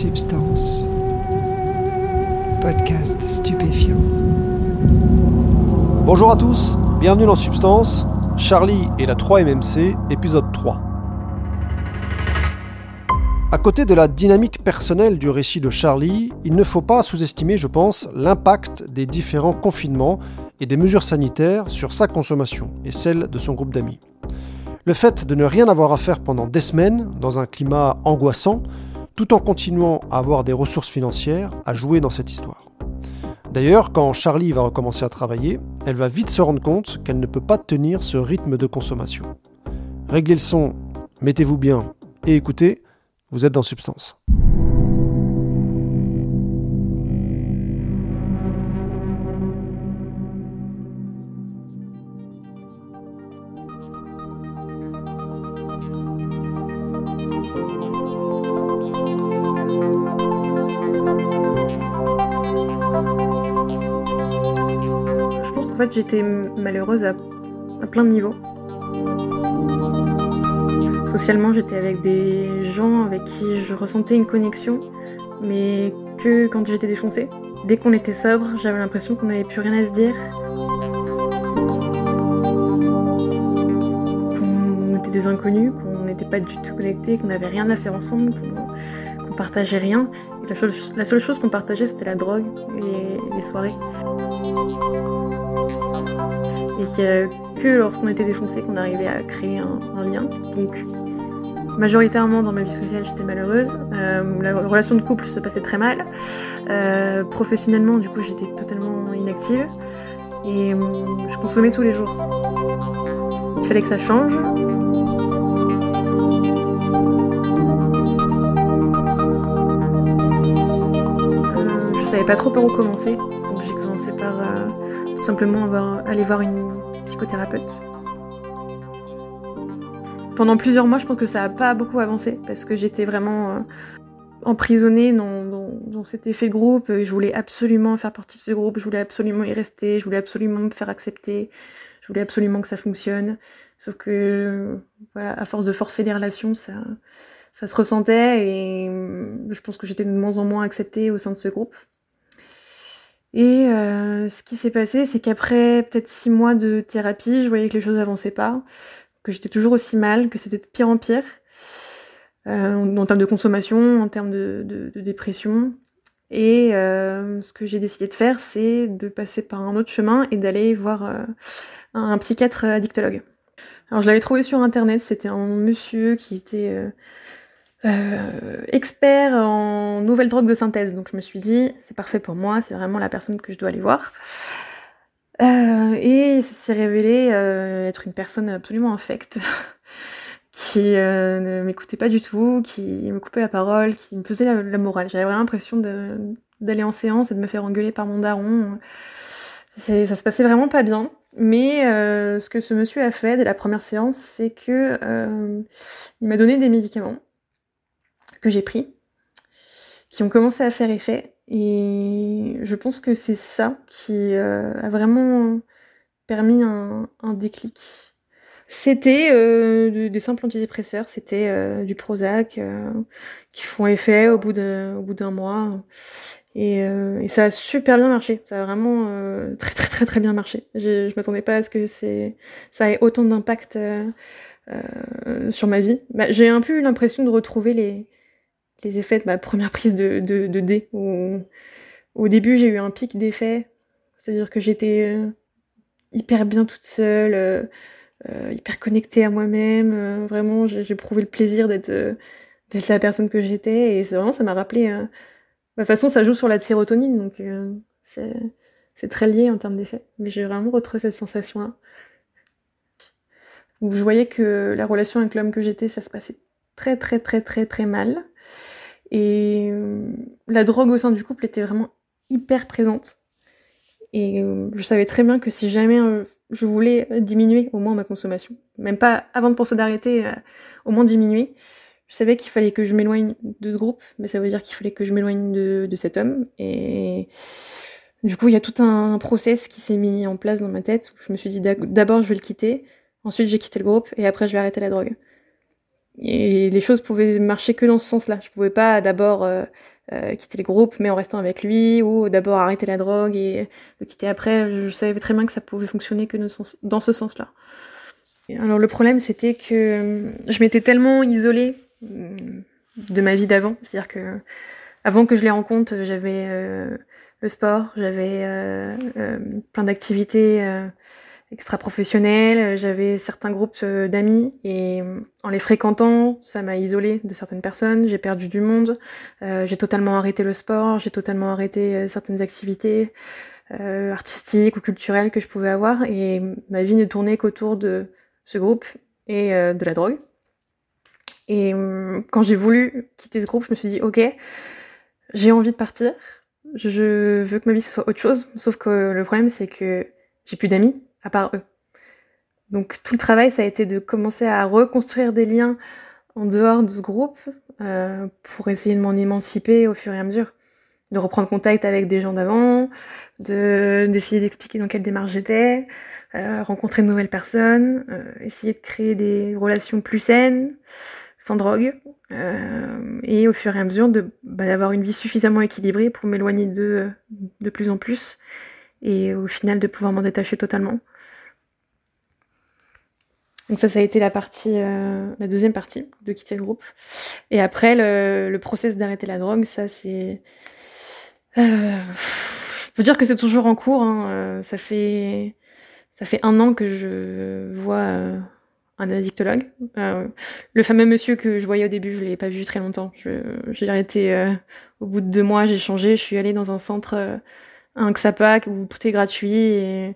Substance. Podcast stupéfiant. Bonjour à tous, bienvenue dans Substance, Charlie et la 3MMC, épisode 3. À côté de la dynamique personnelle du récit de Charlie, il ne faut pas sous-estimer, je pense, l'impact des différents confinements et des mesures sanitaires sur sa consommation et celle de son groupe d'amis. Le fait de ne rien avoir à faire pendant des semaines, dans un climat angoissant, tout en continuant à avoir des ressources financières, a joué dans cette histoire. D'ailleurs, quand Charlie va recommencer à travailler, elle va vite se rendre compte qu'elle ne peut pas tenir ce rythme de consommation. Réglez le son, mettez-vous bien et écoutez, vous êtes dans Substance. J'étais malheureuse à, plein de niveaux. Socialement, j'étais avec des gens avec qui je ressentais une connexion, mais que quand j'étais défoncée. Dès qu'on était sobre, j'avais l'impression qu'on n'avait plus rien à se dire. Qu'on était des inconnus, qu'on n'était pas du tout connectés, qu'on n'avait rien à faire ensemble, qu'on partageait rien. La seule chose qu'on partageait, c'était la drogue et les soirées. Et qu'il n'y a que lorsqu'on était défoncé qu'on arrivait à créer un, un lien. Donc, majoritairement dans ma vie sociale, j'étais malheureuse. Euh, la relation de couple se passait très mal. Euh, professionnellement, du coup, j'étais totalement inactive. Et euh, je consommais tous les jours. Il fallait que ça change. Euh, je savais pas trop par où commencer, simplement aller voir une psychothérapeute. Pendant plusieurs mois, je pense que ça n'a pas beaucoup avancé parce que j'étais vraiment euh, emprisonnée dans, cet effet groupe. Je voulais absolument faire partie de ce groupe, je voulais absolument y rester, je voulais absolument me faire accepter, je voulais absolument que ça fonctionne. Sauf que, voilà, à force de forcer les relations, ça, se ressentait et je pense que j'étais de moins en moins acceptée au sein de ce groupe. Et euh, ce qui s'est passé, c'est qu'après peut-être six mois de thérapie, je voyais que les choses avançaient pas, que j'étais toujours aussi mal, que c'était de pire en pire, euh, en, termes de consommation, en termes de, dépression. Et euh, ce que j'ai décidé de faire, c'est de passer par un autre chemin et d'aller voir un psychiatre addictologue. Alors je l'avais trouvé sur internet, c'était un monsieur qui était euh, expert en nouvelles drogues de synthèse. Donc je me suis dit, c'est parfait pour moi, c'est vraiment la personne que je dois aller voir. Euh, et ça s'est révélé euh, être une personne absolument infecte, qui ne m'écoutait pas du tout, qui me coupait la parole, qui me faisait la, la morale. J'avais vraiment l'impression d'aller en séance et de me faire engueuler par mon daron. Ça se passait vraiment pas bien. Mais ce que ce monsieur a fait dès la première séance, c'est que il m'a donné des médicaments que j'ai pris, qui ont commencé à faire effet. Et je pense que c'est ça qui euh, a vraiment permis un, déclic. C'était euh, de- des simples antidépresseurs, c'était euh, du Prozac qui font effet au bout d'un mois. Et, ça a super bien marché, ça a vraiment très très très très bien marché. Je, je m'attendais pas à ce que ça ait autant d'impact sur ma vie. Bah, j'ai un peu eu l'impression de retrouver les, les effets de ma première prise de, de, dés. Où, au début, j'ai eu un pic d'effets, c'est-à-dire que j'étais euh, hyper bien toute seule, euh, euh, hyper connectée à moi-même. vraiment, j'ai éprouvé le plaisir d'être la personne que j'étais. Et vraiment, ça m'a rappelé. de toute façon, ça joue sur la sérotonine, donc c'est très lié en termes d'effets. Mais j'ai vraiment retrouvé cette sensation-là. Je voyais que la relation avec l'homme que j'étais, ça se passait très très très très très mal. Et euh, la drogue au sein du couple était vraiment hyper présente. Et euh, je savais très bien que si jamais euh, je voulais diminuer au moins ma consommation, même pas avant de penser d'arrêter, au moins diminuer, je savais qu'il fallait que je m'éloigne de ce groupe, mais ça veut dire qu'il fallait que je m'éloigne de, de cet homme. Et du coup, il y a tout un process qui s'est mis en place dans ma tête où je me suis dit d'abord je vais le quitter, ensuite j'ai quitté le groupe et après je vais arrêter la drogue. Et les choses pouvaient marcher que dans ce sens-là. Je pouvais pas d'abord euh, euh, quitter le groupe mais en restant avec lui, ou d'abord arrêter la drogue et le quitter après. Je savais très bien que ça pouvait fonctionner que dans ce sens-là. Alors le problème c'était que je m'étais tellement isolée de ma vie d'avant, c'est-à-dire que avant que je les rencontre, j'avais le sport, j'avais plein d'activités extra-professionnelle, j'avais certains groupes euh, d'amis et euh, en les fréquentant, ça m'a isolée de certaines personnes, j'ai perdu du monde, euh, j'ai totalement arrêté le sport, j'ai totalement arrêté certaines activités artistiques ou culturelles que je pouvais avoir et ma vie ne tournait qu'autour de ce groupe et de la drogue. Et quand j'ai voulu quitter ce groupe, je me suis dit ok, j'ai envie de partir, je veux que ma vie soit autre chose, sauf que le problème c'est que j'ai plus d'amis, à part eux. Donc tout le travail, ça a été de commencer à reconstruire des liens en dehors de ce groupe euh, pour essayer de m'en émanciper au fur et à mesure, de reprendre contact avec des gens d'avant, de d'essayer d'expliquer dans quelle démarche j'étais, euh, rencontrer de nouvelles personnes, euh, essayer de créer des relations plus saines, sans drogue, et au fur et à mesure bah, d'avoir une vie suffisamment équilibrée pour m'éloigner d'eux de plus en plus, et au final de pouvoir m'en détacher totalement. Donc ça, ça a été la partie, euh, la deuxième partie de quitter le groupe. Et après, le, le process d'arrêter la drogue, ça c'est, euh, peux dire que c'est toujours en cours. Hein. Euh, ça fait, ça fait un an que je vois euh, un addictologue. Le fameux monsieur que je voyais au début, je l'ai pas vu très longtemps. J'ai arrêté au bout de deux mois, j'ai changé. Je suis allée dans un centre un XAPAC où tout est gratuit et,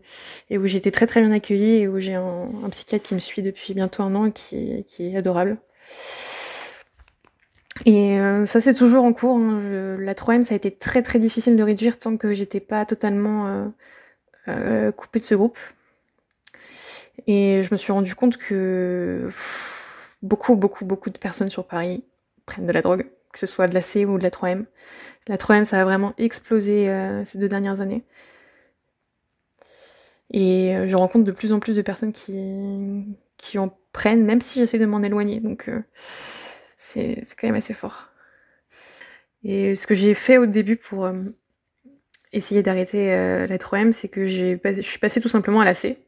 où j'ai été très très bien accueillie et où j'ai un, psychiatre qui me suit depuis bientôt un an et qui, qui est adorable. Et euh, ça c'est toujours en cours. Hein. la 3M ça a été très très difficile de réduire tant que j'étais pas totalement euh, euh, coupée de ce groupe. Et je me suis rendu compte que beaucoup beaucoup beaucoup de personnes sur Paris prennent de la drogue, que ce soit de la C ou de la 3M. La 3M, ça a vraiment explosé euh, ces deux dernières années. Et euh, je rencontre de plus en plus de personnes qui, qui en prennent, même si j'essaie de m'en éloigner. Donc euh, c'est quand même assez fort. Et ce que j'ai fait au début pour essayer d'arrêter la 3M, c'est que je suis passée tout simplement à la C.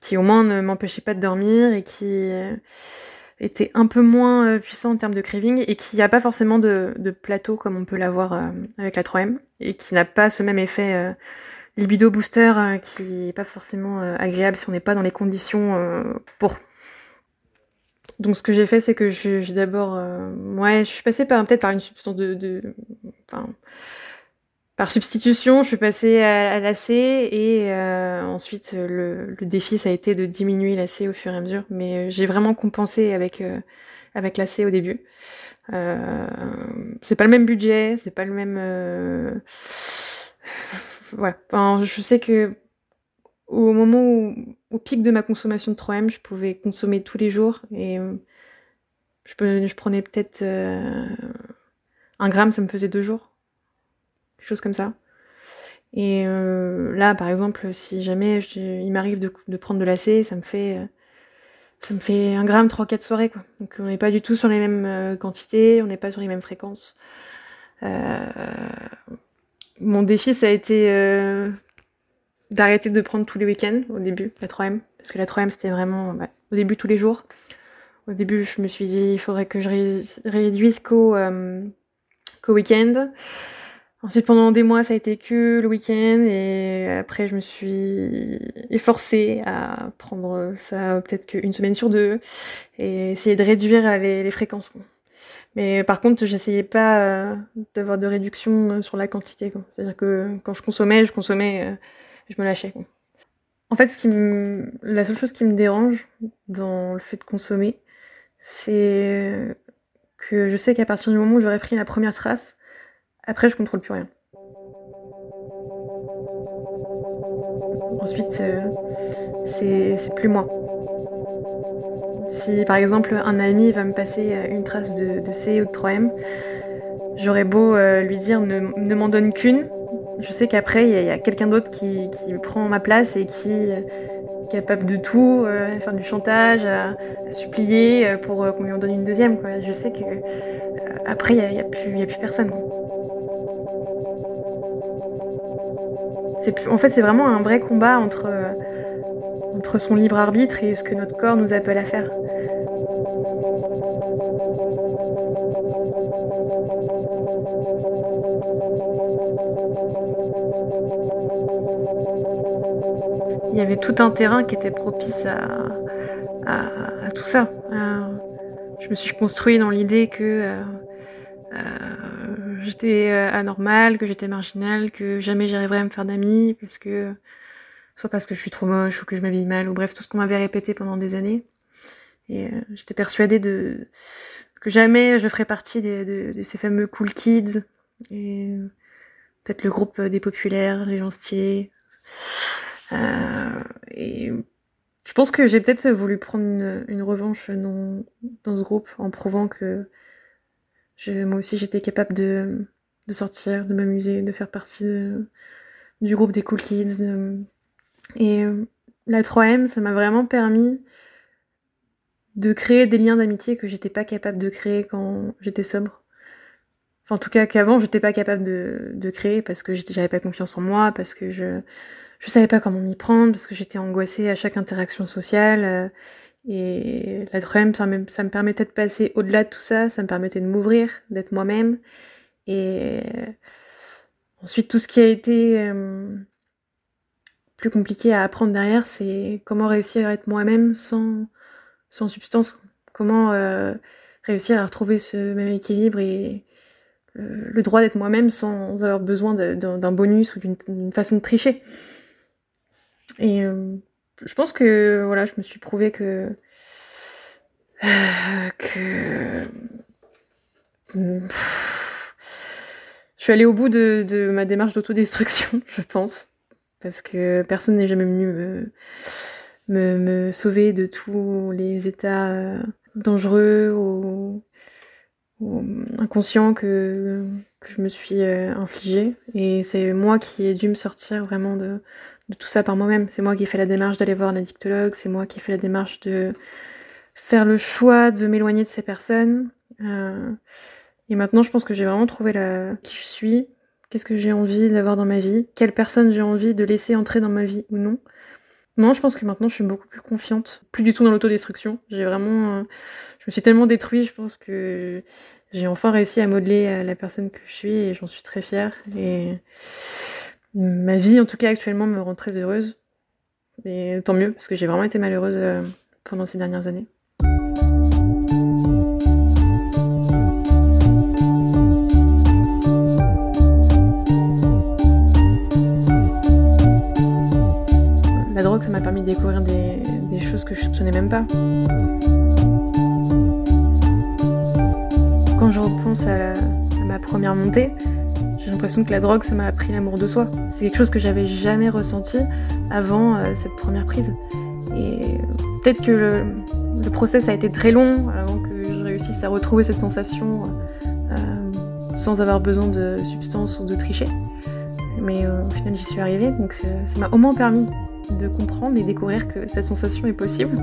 qui au moins ne m'empêchait pas de dormir et qui était un peu moins euh, puissant en termes de craving et qui n'a pas forcément de, plateau comme on peut l'avoir euh, avec la 3M et qui n'a pas ce même effet euh, libido booster qui n'est pas forcément agréable si on n'est pas dans les conditions pour. Donc ce que j'ai fait c'est que j'ai d'abord ouais je suis passée par peut-être par une substance de, de enfin, par substitution, je suis passée à, l'AC et euh, ensuite le, défi ça a été de diminuer l'AC au fur et à mesure, mais euh, j'ai vraiment compensé avec euh, avec l'AC au début. Euh, c'est pas le même budget, c'est pas le même. Voilà. Enfin, je sais que au moment où, au pic de ma consommation de 3M, je pouvais consommer tous les jours et je, je prenais peut-être un gramme, ça me faisait deux jours chose comme ça. Et euh, là, par exemple, si jamais il m'arrive de, prendre de l'AC, ça me fait euh, ça me fait un gramme 3-4 soirées quoi. Donc on n'est pas du tout sur les mêmes euh, quantités, on n'est pas sur les mêmes fréquences. mon défi ça a été d'arrêter de prendre tous les week-ends au début, la 3M, parce que la 3M c'était vraiment bah, au début tous les jours. Au début je me suis dit il faudrait que je réduise qu'au week-end. Ensuite, pendant des mois, ça a été que le week-end et après, je me suis efforcée à prendre ça peut-être qu'une semaine sur deux et essayer de réduire les, fréquences. Mais par contre, j'essayais pas euh, d'avoir de réduction sur la quantité. C'est-à-dire que quand je consommais, je consommais, euh, je me lâchais. En fait, la seule chose qui me dérange dans le fait de consommer, c'est que je sais qu'à partir du moment où j'aurais pris la première trace, après, je contrôle plus rien. Ensuite, euh, c'est plus moi. Si par exemple un ami va me passer euh, une trace de, C ou de 3M, j'aurais beau euh, lui dire ne, m'en donne qu'une, je sais qu'après il y a, quelqu'un d'autre qui, prend ma place et qui, capable de tout, euh, à faire du chantage, à, supplier euh, pour qu'on lui en donne une deuxième. Je sais que après, il n'y a plus personne. En fait, c'est vraiment un vrai combat entre, entre son libre arbitre et ce que notre corps nous appelle à faire. il y avait tout un terrain qui était propice à, à, tout ça. Euh, je me suis construit dans l'idée que euh, euh, j'étais anormale, que j'étais marginale, que jamais j'arriverais à me faire d'amis, parce que soit parce que je suis trop moche ou que je m'habille mal, ou bref, tout ce qu'on m'avait répété pendant des années. Et j'étais persuadée que jamais je ferais partie de, ces fameux cool kids et peut-être le groupe des populaires, les gens stylés. Euh, et je pense que j'ai peut-être voulu prendre une, revanche dans, ce groupe en prouvant que moi aussi j'étais capable de, sortir, de m'amuser, de faire partie du groupe des Cool Kids. et la 3M, ça m'a vraiment permis de créer des liens d'amitié que j'étais pas capable de créer quand j'étais sobre. Enfin, en tout cas, qu'avant, j'étais pas capable de, de créer parce que j'avais pas confiance en moi, parce que je, je savais pas comment m'y prendre parce que j'étais angoissée à chaque interaction sociale. Euh, et la troisième, ça me, permettait de passer au-delà de tout ça, ça me permettait de m'ouvrir, d'être moi-même. Et ensuite, tout ce qui a été euh, plus compliqué à apprendre derrière, c'est comment réussir à être moi-même sans, sans substance. Comment euh, réussir à retrouver ce même équilibre et le droit d'être moi-même sans avoir besoin d'un bonus ou d'une façon de tricher. Et euh, je pense que voilà, je me suis prouvé que euh, je suis allée au bout de, ma démarche d'autodestruction, je pense, parce que personne n'est jamais venu me, sauver de tous les états euh, dangereux ou, inconscients que, que, je me suis infligé. Et c'est moi qui ai dû me sortir vraiment de, de tout ça par moi-même. C'est moi qui ai fait la démarche d'aller voir un addictologue, c'est moi qui ai fait la démarche de faire le choix de m'éloigner de ces personnes. Euh, et maintenant, je pense que j'ai vraiment trouvé qui je suis, qu'est-ce que j'ai envie d'avoir dans ma vie, quelle personne j'ai envie de laisser entrer dans ma vie ou non. Non, je pense que maintenant je suis beaucoup plus confiante, plus du tout dans l'autodestruction. J'ai vraiment, euh, je me suis tellement détruite, je pense que j'ai enfin réussi à modeler euh, la personne que je suis et j'en suis très fière. Et Ma vie, en tout cas, actuellement, me rend très heureuse. Et tant mieux, parce que j'ai vraiment été malheureuse euh, pendant ces dernières années. La drogue, ça m'a permis de découvrir des, choses que je soupçonnais même pas. Quand je repense à ma première montée, que la drogue, ça m'a appris l'amour de soi. C'est quelque chose que j'avais jamais ressenti avant euh, cette première prise. Et peut-être que le, le, process a été très long avant que je réussisse à retrouver cette sensation euh, sans avoir besoin de substances ou de tricher. Mais euh, au final, j'y suis arrivée, donc ça m'a au moins permis de comprendre et découvrir que cette sensation est possible.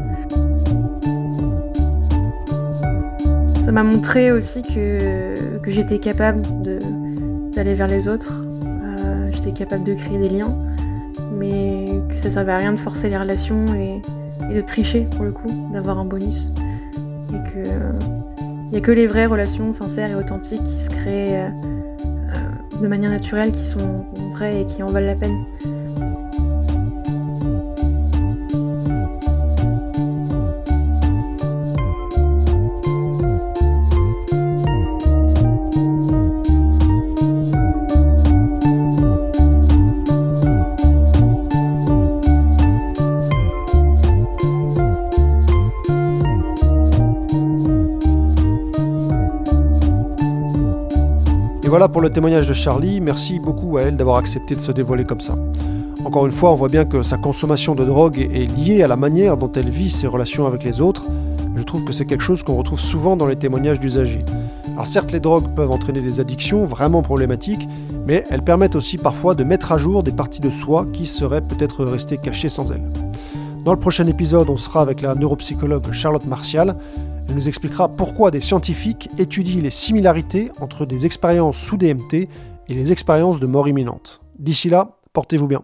Ça m'a montré aussi que, que j'étais capable de d'aller vers les autres. Euh, j'étais capable de créer des liens, mais que ça servait à rien de forcer les relations et, de tricher pour le coup, d'avoir un bonus. Et que il n'y a que les vraies relations sincères et authentiques qui se créent euh, euh, de manière naturelle, qui sont vraies et qui en valent la peine. Voilà pour le témoignage de Charlie. Merci beaucoup à elle d'avoir accepté de se dévoiler comme ça. Encore une fois, on voit bien que sa consommation de drogue est liée à la manière dont elle vit ses relations avec les autres. Je trouve que c'est quelque chose qu'on retrouve souvent dans les témoignages d'usagers. Alors certes, les drogues peuvent entraîner des addictions vraiment problématiques, mais elles permettent aussi parfois de mettre à jour des parties de soi qui seraient peut-être restées cachées sans elles. Dans le prochain épisode, on sera avec la neuropsychologue Charlotte Martial. Elle nous expliquera pourquoi des scientifiques étudient les similarités entre des expériences sous DMT et les expériences de mort imminente. D'ici là, portez-vous bien.